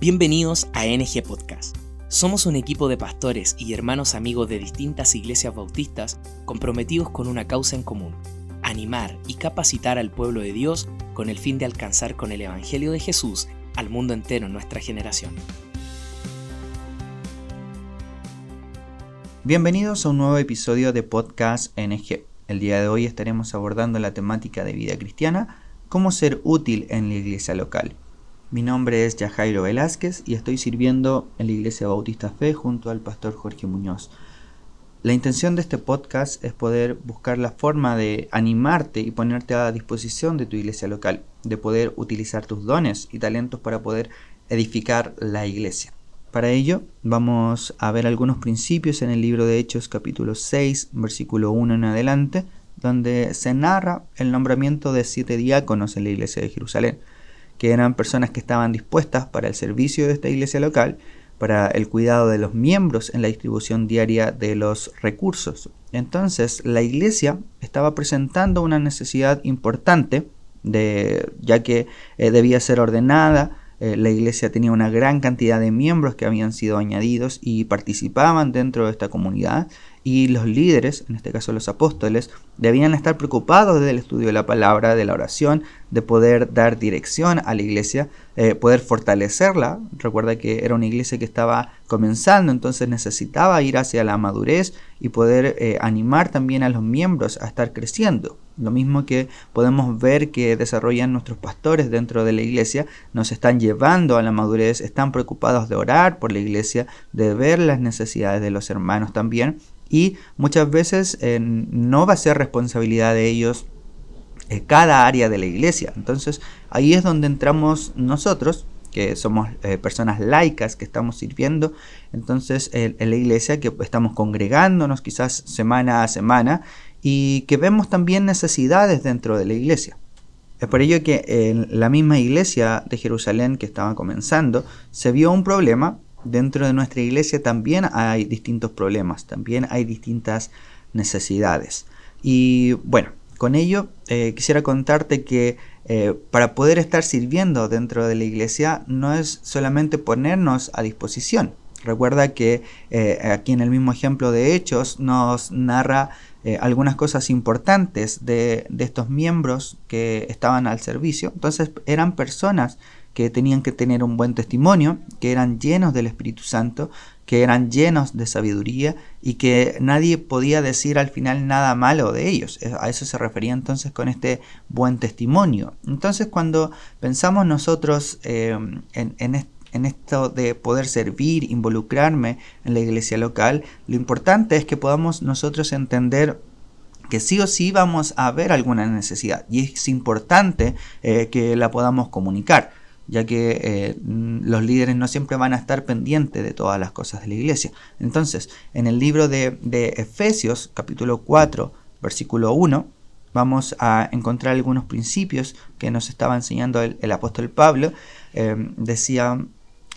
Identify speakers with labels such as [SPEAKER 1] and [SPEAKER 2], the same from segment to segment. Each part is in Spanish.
[SPEAKER 1] Bienvenidos a NG Podcast. Somos un equipo de pastores y hermanos amigos de distintas iglesias bautistas comprometidos con una causa en común, animar y capacitar al pueblo de Dios con el fin de alcanzar con el Evangelio de Jesús al mundo entero en nuestra generación.
[SPEAKER 2] Bienvenidos a un nuevo episodio de Podcast NG. El día de hoy estaremos abordando la temática de vida cristiana, cómo ser útil en la iglesia local. Mi nombre es Yajairo Velázquez y estoy sirviendo en la Iglesia Bautista Fe junto al pastor Jorge Muñoz. La intención de este podcast es poder buscar la forma de animarte y ponerte a disposición de tu iglesia local, de poder utilizar tus dones y talentos para poder edificar la iglesia. Para ello vamos a ver algunos principios en el libro de Hechos capítulo 6, versículo 1 en adelante, donde se narra el nombramiento de siete diáconos en la iglesia de Jerusalén que eran personas que estaban dispuestas para el servicio de esta iglesia local, para el cuidado de los miembros en la distribución diaria de los recursos. Entonces, la iglesia estaba presentando una necesidad importante, de, ya que eh, debía ser ordenada, eh, la iglesia tenía una gran cantidad de miembros que habían sido añadidos y participaban dentro de esta comunidad y los líderes, en este caso los apóstoles, debían estar preocupados del estudio de la palabra, de la oración, de poder dar dirección a la iglesia, eh, poder fortalecerla. Recuerda que era una iglesia que estaba comenzando, entonces necesitaba ir hacia la madurez y poder eh, animar también a los miembros a estar creciendo. Lo mismo que podemos ver que desarrollan nuestros pastores dentro de la iglesia, nos están llevando a la madurez, están preocupados de orar por la iglesia, de ver las necesidades de los hermanos también y muchas veces eh, no va a ser responsabilidad de ellos eh, cada área de la iglesia. Entonces ahí es donde entramos nosotros, que somos eh, personas laicas que estamos sirviendo, entonces en la iglesia que estamos congregándonos quizás semana a semana y que vemos también necesidades dentro de la iglesia. Es por ello que en la misma iglesia de Jerusalén que estaba comenzando se vio un problema dentro de nuestra iglesia también hay distintos problemas, también hay distintas necesidades. Y bueno, con ello eh, quisiera contarte que eh, para poder estar sirviendo dentro de la iglesia no es solamente ponernos a disposición. Recuerda que eh, aquí en el mismo ejemplo de Hechos nos narra algunas cosas importantes de, de estos miembros que estaban al servicio. Entonces eran personas que tenían que tener un buen testimonio, que eran llenos del Espíritu Santo, que eran llenos de sabiduría y que nadie podía decir al final nada malo de ellos. A eso se refería entonces con este buen testimonio. Entonces cuando pensamos nosotros eh, en, en esto de poder servir, involucrarme en la iglesia local, lo importante es que podamos nosotros entender que sí o sí vamos a ver alguna necesidad y es importante eh, que la podamos comunicar ya que eh, los líderes no siempre van a estar pendientes de todas las cosas de la iglesia. Entonces, en el libro de, Efesios, capítulo 4, versículo 1, vamos a encontrar algunos principios que nos estaba enseñando el, apóstol Pablo. Eh, decía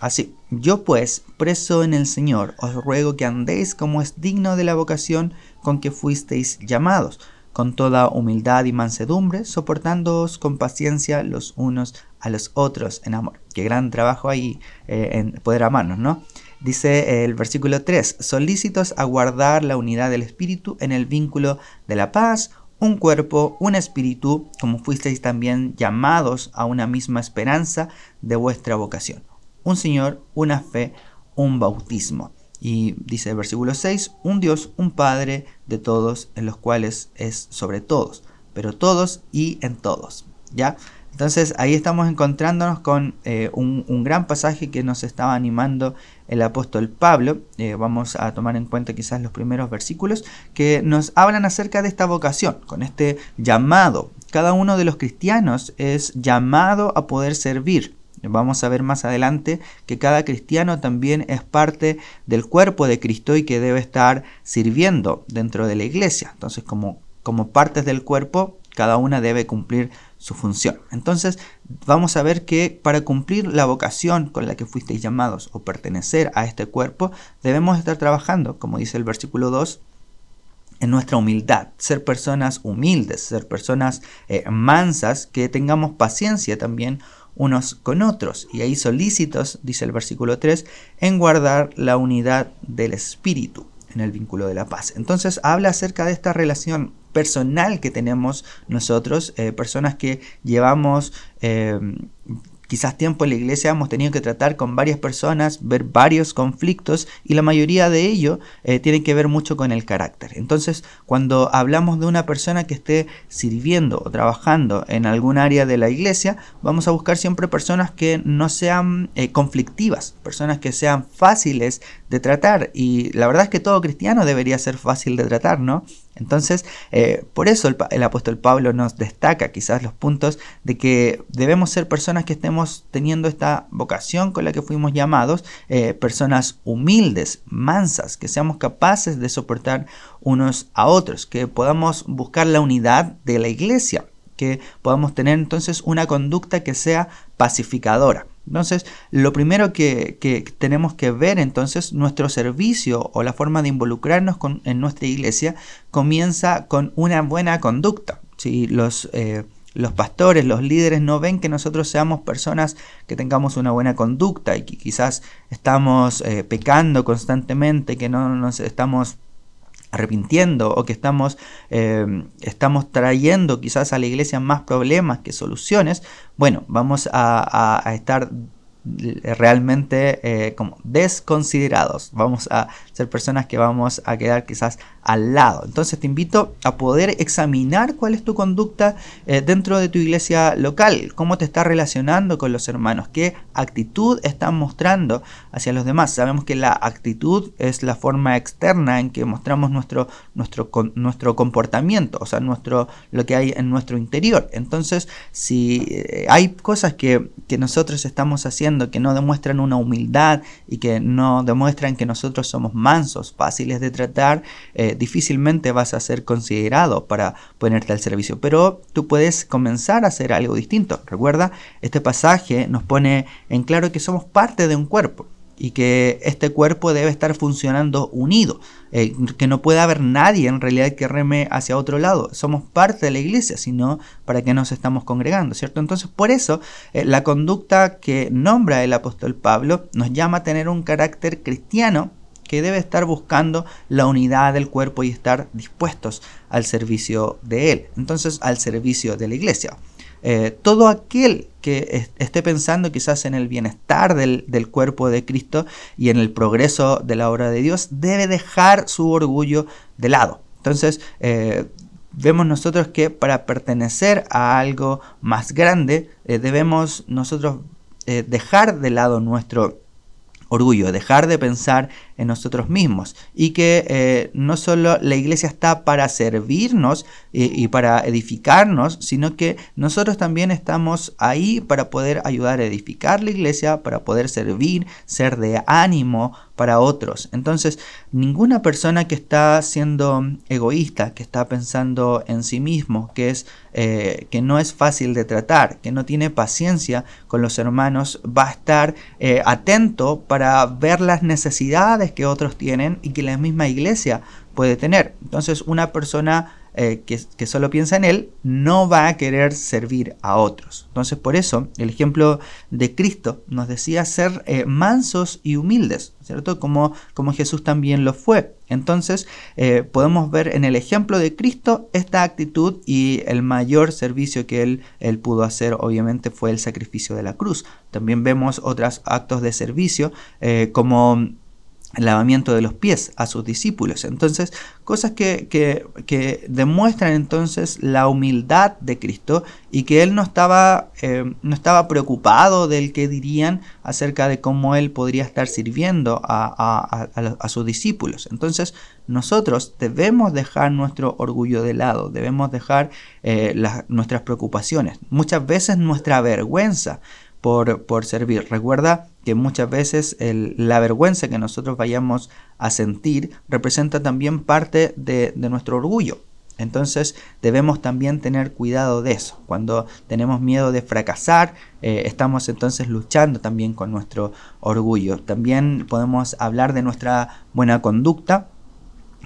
[SPEAKER 2] así, yo pues, preso en el Señor, os ruego que andéis como es digno de la vocación con que fuisteis llamados con toda humildad y mansedumbre, soportándoos con paciencia los unos a los otros en amor. Qué gran trabajo ahí eh, en poder amarnos, ¿no? Dice el versículo 3, solícitos a guardar la unidad del espíritu en el vínculo de la paz, un cuerpo, un espíritu, como fuisteis también llamados a una misma esperanza de vuestra vocación. Un Señor, una fe, un bautismo. Y dice el versículo 6, un Dios, un Padre de todos, en los cuales es sobre todos, pero todos y en todos. ¿Ya? Entonces ahí estamos encontrándonos con eh, un, gran pasaje que nos estaba animando el apóstol Pablo. Eh, vamos a tomar en cuenta quizás los primeros versículos que nos hablan acerca de esta vocación, con este llamado. Cada uno de los cristianos es llamado a poder servir. Vamos a ver más adelante que cada cristiano también es parte del cuerpo de Cristo y que debe estar sirviendo dentro de la iglesia. Entonces, como, como partes del cuerpo, cada una debe cumplir su función. Entonces, vamos a ver que para cumplir la vocación con la que fuisteis llamados o pertenecer a este cuerpo, debemos estar trabajando, como dice el versículo 2, en nuestra humildad, ser personas humildes, ser personas eh, mansas, que tengamos paciencia también unos con otros. Y ahí solícitos, dice el versículo 3, en guardar la unidad del espíritu en el vínculo de la paz. Entonces habla acerca de esta relación personal que tenemos nosotros, eh, personas que llevamos eh, quizás tiempo en la iglesia hemos tenido que tratar con varias personas, ver varios conflictos y la mayoría de ello eh, tiene que ver mucho con el carácter. Entonces, cuando hablamos de una persona que esté sirviendo o trabajando en algún área de la iglesia, vamos a buscar siempre personas que no sean eh, conflictivas, personas que sean fáciles de tratar y la verdad es que todo cristiano debería ser fácil de tratar, ¿no? Entonces, eh, por eso el, apóstol Pablo nos destaca quizás los puntos de que debemos ser personas que estemos teniendo esta vocación con la que fuimos llamados, eh, personas humildes, mansas, que seamos capaces de soportar unos a otros, que podamos buscar la unidad de la iglesia, que podamos tener entonces una conducta que sea pacificadora. Entonces, lo primero que, tenemos que ver entonces, nuestro servicio o la forma de involucrarnos en nuestra iglesia comienza con una buena conducta. Si los, eh, los pastores, los líderes no ven que nosotros seamos personas que tengamos una buena conducta y que quizás estamos eh, pecando constantemente, que no nos estamos arrepintiendo o que estamos, eh, estamos trayendo quizás a la iglesia más problemas que soluciones, bueno, vamos a, a estar realmente eh, como desconsiderados. Vamos a ser personas que vamos a quedar quizás al lado. Entonces te invito a poder examinar cuál es tu conducta eh, dentro de tu iglesia local, cómo te estás relacionando con los hermanos, qué actitud estás mostrando hacia los demás. Sabemos que la actitud es la forma externa en que mostramos nuestro, nuestro, nuestro comportamiento, o sea, nuestro, lo que hay en nuestro interior. Entonces, si eh, hay cosas que, que nosotros estamos haciendo, que no demuestran una humildad y que no demuestran que nosotros somos mansos, fáciles de tratar, eh, difícilmente vas a ser considerado para ponerte al servicio. Pero tú puedes comenzar a hacer algo distinto. Recuerda, este pasaje nos pone en claro que somos parte de un cuerpo y que este cuerpo debe estar funcionando unido, eh, que no puede haber nadie en realidad que reme hacia otro lado. Somos parte de la iglesia, sino para que nos estamos congregando, ¿cierto? Entonces, por eso, eh, la conducta que nombra el apóstol Pablo nos llama a tener un carácter cristiano que debe estar buscando la unidad del cuerpo y estar dispuestos al servicio de él, entonces al servicio de la iglesia. Eh, todo aquel que esté pensando quizás en el bienestar del, cuerpo de Cristo y en el progreso de la obra de Dios, debe dejar su orgullo de lado. Entonces, eh, vemos nosotros que para pertenecer a algo más grande, eh, debemos nosotros dejar de lado nuestro orgullo, dejar de pensar en nosotros mismos y que eh, no solo la iglesia está para servirnos y, para edificarnos, sino que nosotros también estamos ahí para poder ayudar a edificar la iglesia, para poder servir, ser de ánimo para otros. Entonces, ninguna persona que está siendo egoísta, que está pensando en sí mismo, que es eh, que no es fácil de tratar, que no tiene paciencia con los hermanos, va a estar eh, atento para ver las necesidades que otros tienen y que la misma iglesia puede tener. Entonces una persona eh, que, solo piensa en él no va a querer servir a otros. Entonces por eso el ejemplo de Cristo nos decía ser eh, mansos y humildes, ¿cierto? Como, como Jesús también lo fue. Entonces eh, podemos ver en el ejemplo de Cristo esta actitud y el mayor servicio que él, él pudo hacer obviamente fue el sacrificio de la cruz. También vemos otros actos de servicio como el lavamiento de los pies a sus discípulos. Entonces, cosas que, que, demuestran entonces la humildad de Cristo y que Él no estaba, eh, no estaba preocupado del que dirían acerca de cómo Él podría estar sirviendo a, a, sus discípulos. Entonces, nosotros debemos dejar nuestro orgullo de lado, debemos dejar eh, nuestras preocupaciones, muchas veces nuestra vergüenza por, servir. Recuerda que muchas veces la vergüenza que nosotros vayamos a sentir representa también parte de, nuestro orgullo. Entonces debemos también tener cuidado de eso. Cuando tenemos miedo de fracasar, eh, estamos entonces luchando también con nuestro orgullo. También podemos hablar de nuestra buena conducta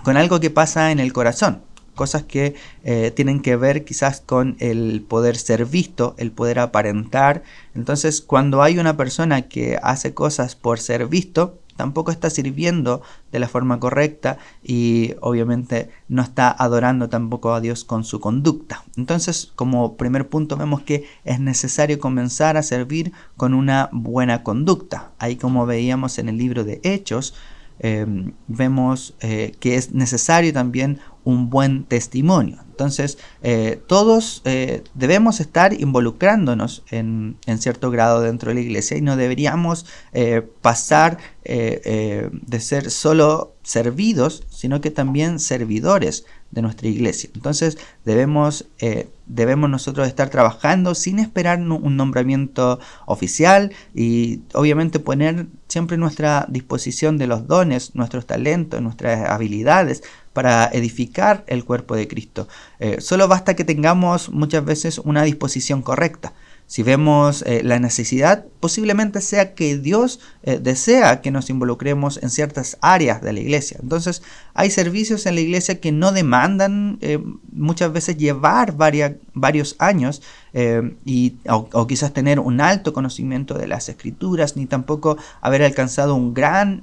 [SPEAKER 2] con algo que pasa en el corazón. Cosas que eh, tienen que ver quizás con el poder ser visto, el poder aparentar. Entonces, cuando hay una persona que hace cosas por ser visto, tampoco está sirviendo de la forma correcta y obviamente no está adorando tampoco a Dios con su conducta. Entonces, como primer punto vemos que es necesario comenzar a servir con una buena conducta. Ahí como veíamos en el libro de Hechos, Em, vemos eh, que es necesario también un buen testimonio. Entonces, eh, todos eh, debemos estar involucrándonos en, en, cierto grado dentro de la iglesia y no deberíamos pasar de ser solo servidos, sino que también servidores de nuestra iglesia. Entonces debemos, eh, debemos nosotros estar trabajando sin esperar un nombramiento oficial y obviamente poner siempre nuestra disposición de los dones, nuestros talentos, nuestras habilidades para edificar el cuerpo de Cristo. Eh, solo basta que tengamos muchas veces una disposición correcta. Si vemos eh, la necesidad, posiblemente sea que Dios eh, desea que nos involucremos en ciertas áreas de la iglesia. Entonces, hay servicios en la iglesia que no demandan eh, muchas veces llevar varios años y, o, quizás tener un alto conocimiento de las escrituras, ni tampoco haber alcanzado un gran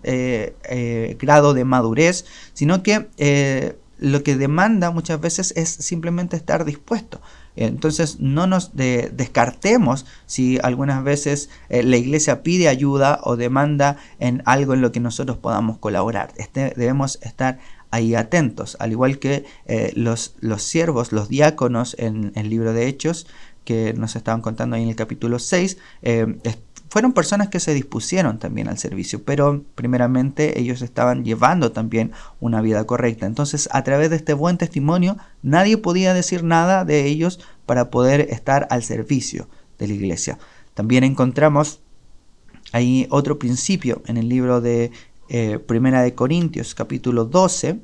[SPEAKER 2] grado de madurez, sino que lo que demanda muchas veces es simplemente estar dispuesto. Entonces no nos descartemos si algunas veces eh, la iglesia pide ayuda o demanda en algo en lo que nosotros podamos colaborar. Este, debemos estar ahí atentos, al igual que eh, los, los siervos, los diáconos en el libro de Hechos, que nos estaban contando ahí en el capítulo 6, fueron personas que se dispusieron también al servicio, pero primeramente ellos estaban llevando también una vida correcta. Entonces, a través de este buen testimonio, nadie podía decir nada de ellos para poder estar al servicio de la iglesia. También encontramos ahí otro principio en el libro de eh, Primera de Corintios, capítulo 12.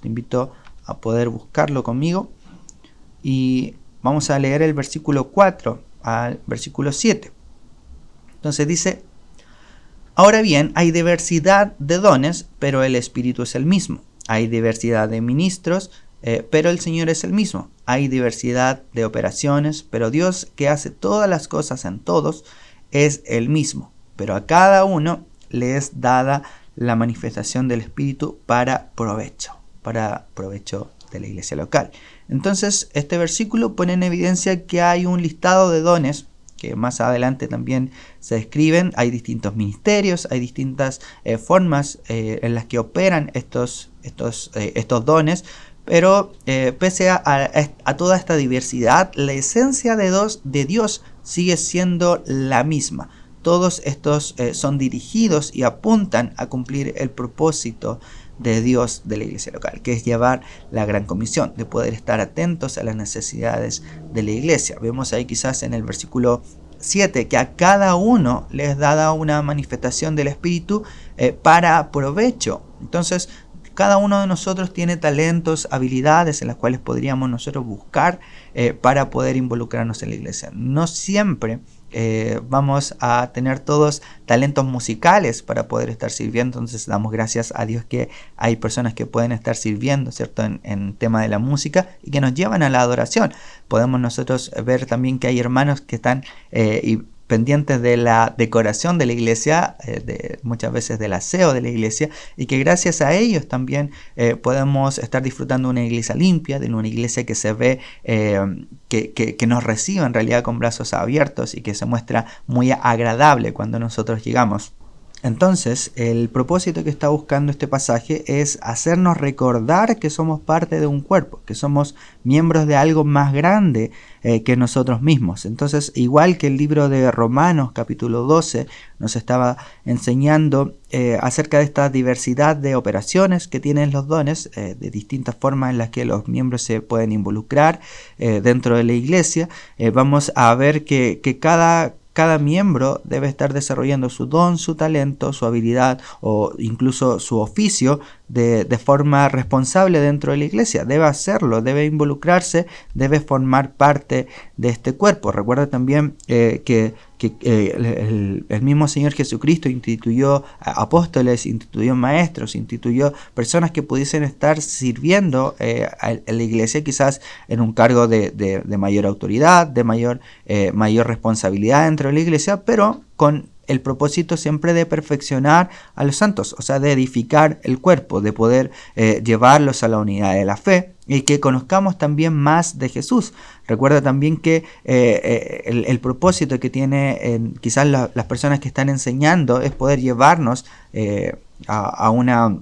[SPEAKER 2] te invito a poder buscarlo conmigo. Y vamos a leer el versículo 4 al versículo 7. Entonces dice, ahora bien, hay diversidad de dones, pero el Espíritu es el mismo. Hay diversidad de ministros, eh, pero el Señor es el mismo. Hay diversidad de operaciones, pero Dios que hace todas las cosas en todos es el mismo. Pero a cada uno le es dada la manifestación del Espíritu para provecho, para provecho de la iglesia local. Entonces, este versículo pone en evidencia que hay un listado de dones que más adelante también se describen. Hay distintos ministerios, hay distintas eh, formas eh, en las que operan estos, estos, eh, estos dones, pero pese a, a, toda esta diversidad, la esencia de, dos, de Dios sigue siendo la misma. Todos estos son dirigidos y apuntan a cumplir el propósito de Dios de la iglesia local, que es llevar la gran comisión, de poder estar atentos a las necesidades de la iglesia. Vemos ahí quizás en el versículo 7 que a cada uno les dada una manifestación del Espíritu eh, para provecho. Entonces, cada uno de nosotros tiene talentos, habilidades en las cuales podríamos nosotros buscar eh, para poder involucrarnos en la iglesia. No siempre eh, vamos a tener todos talentos musicales para poder estar sirviendo. Entonces damos gracias a Dios que hay personas que pueden estar sirviendo, ¿cierto? En, en tema de la música y que nos llevan a la adoración. Podemos nosotros ver también que hay hermanos que están eh, y pendientes de la decoración de la iglesia, eh, de, muchas veces del aseo de la iglesia, y que gracias a ellos también eh, podemos estar disfrutando de una iglesia limpia, de una iglesia que se ve, eh, que, que, nos recibe en realidad con brazos abiertos y que se muestra muy agradable cuando nosotros llegamos. Entonces, el propósito que está buscando este pasaje es hacernos recordar que somos parte de un cuerpo, que somos miembros de algo más grande eh, que nosotros mismos. Entonces, igual que el libro de Romanos capítulo 12 nos estaba enseñando eh, acerca de esta diversidad de operaciones que tienen los dones, eh, de distintas formas en las que los miembros se pueden involucrar dentro de la iglesia, vamos a ver que, que cada cada miembro debe estar desarrollando su don, su talento, su habilidad o incluso su oficio de, forma responsable dentro de la iglesia. Debe hacerlo, debe involucrarse, debe formar parte de este cuerpo. Recuerda también eh, que, que eh, el, mismo Señor Jesucristo instituyó apóstoles, instituyó maestros, instituyó personas que pudiesen estar sirviendo eh, a, la iglesia quizás en un cargo de, mayor autoridad, de mayor, eh, mayor responsabilidad dentro de la iglesia, pero con el propósito siempre de perfeccionar a los santos, o sea, de edificar el cuerpo, de poder eh, llevarlos a la unidad de la fe y que conozcamos también más de Jesús. Recuerda también que eh, eh, el, propósito que tiene quizás las personas que están enseñando es poder llevarnos a una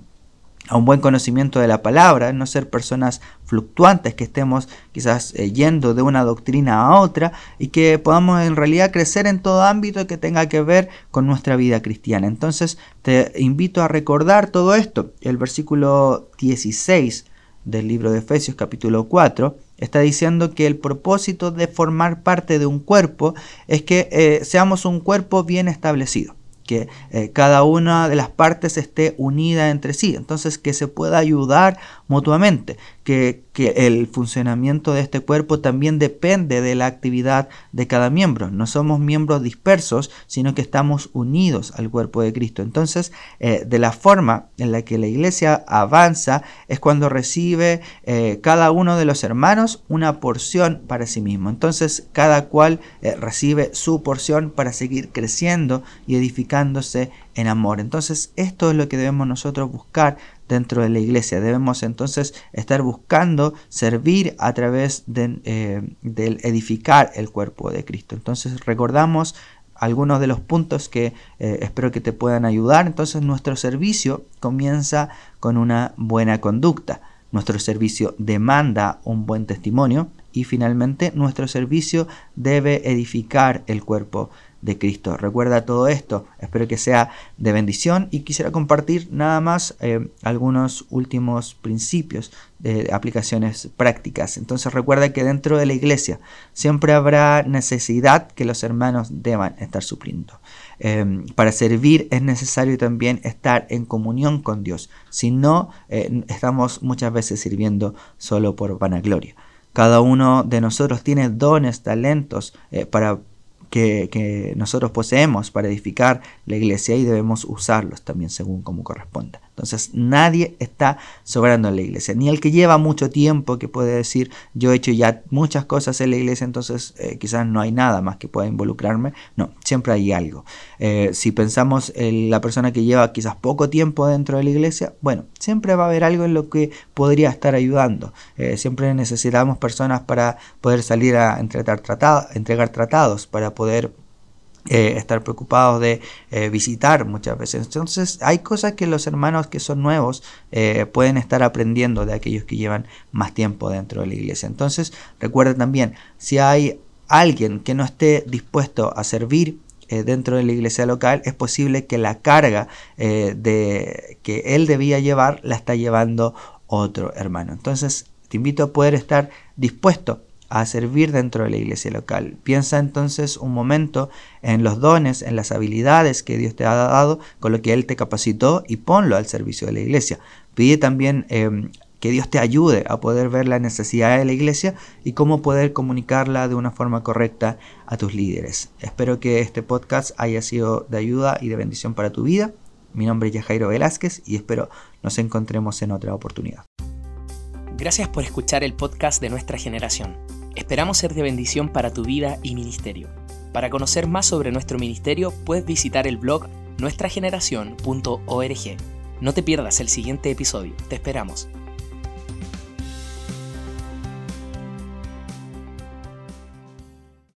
[SPEAKER 2] a un buen conocimiento de la palabra, no ser personas fluctuantes, que estemos quizás eh, yendo de una doctrina a otra y que podamos en realidad crecer en todo ámbito que tenga que ver con nuestra vida cristiana. Entonces te invito a recordar todo esto. El versículo 16 del libro de Efesios capítulo 4 está diciendo que el propósito de formar parte de un cuerpo es que eh, seamos un cuerpo bien establecido que eh, cada una de las partes esté unida entre sí, entonces que se pueda ayudar mutuamente, que, el funcionamiento de este cuerpo también depende de la actividad de cada miembro. No somos miembros dispersos, sino que estamos unidos al cuerpo de Cristo. Entonces, eh, de la forma en la que la iglesia avanza es cuando recibe eh, cada uno de los hermanos una porción para sí mismo. Entonces, cada cual eh, recibe su porción para seguir creciendo y edificándose en amor. Entonces, esto es lo que debemos nosotros buscar dentro de la iglesia. Debemos entonces estar buscando servir a través eh, del edificar el cuerpo de Cristo. Entonces recordamos algunos de los puntos que eh, espero que te puedan ayudar. Entonces nuestro servicio comienza con una buena conducta. Nuestro servicio demanda un buen testimonio y finalmente nuestro servicio debe edificar el cuerpo de Cristo. Recuerda todo esto, espero que sea de bendición y quisiera compartir nada más eh, algunos últimos principios de aplicaciones prácticas. Entonces recuerda que dentro de la iglesia siempre habrá necesidad que los hermanos deban estar supliendo. Em, para servir es necesario también estar en comunión con Dios. Si no, eh, estamos muchas veces sirviendo solo por vanagloria. Cada uno de nosotros tiene dones, talentos eh, para que, nosotros poseemos para edificar la iglesia y debemos usarlos también según como corresponda. Entonces nadie está sobrando en la iglesia, ni el que lleva mucho tiempo que puede decir yo he hecho ya muchas cosas en la iglesia, entonces eh, quizás no hay nada más que pueda involucrarme. No, siempre hay algo. Eh, si pensamos en la persona que lleva quizás poco tiempo dentro de la iglesia, bueno, siempre va a haber algo en lo que podría estar ayudando. Eh, siempre necesitamos personas para poder salir a entregar, entregar tratados, para poder eh, estar preocupados de eh, visitar muchas veces. Entonces hay cosas que los hermanos que son nuevos eh, pueden estar aprendiendo de aquellos que llevan más tiempo dentro de la iglesia. Entonces recuerda también, si hay alguien que no esté dispuesto a servir dentro de la iglesia local, es posible que la carga de, que él debía llevar la está llevando otro hermano. Entonces te invito a poder estar dispuesto a servir dentro de la iglesia local. Piensa entonces un momento en los dones, en las habilidades que Dios te ha dado, con lo que Él te capacitó y ponlo al servicio de la iglesia. Pide también em, que Dios te ayude a poder ver la necesidad de la iglesia y cómo poder comunicarla de una forma correcta a tus líderes. Espero que este podcast haya sido de ayuda y de bendición para tu vida. Mi nombre es Jairo Velázquez y espero nos encontremos en otra oportunidad.
[SPEAKER 1] Gracias por escuchar el podcast de nuestra generación. Esperamos ser de bendición para tu vida y ministerio. Para conocer más sobre nuestro ministerio, puedes visitar el blog nuestrageneración.org. No te pierdas el siguiente episodio. Te esperamos.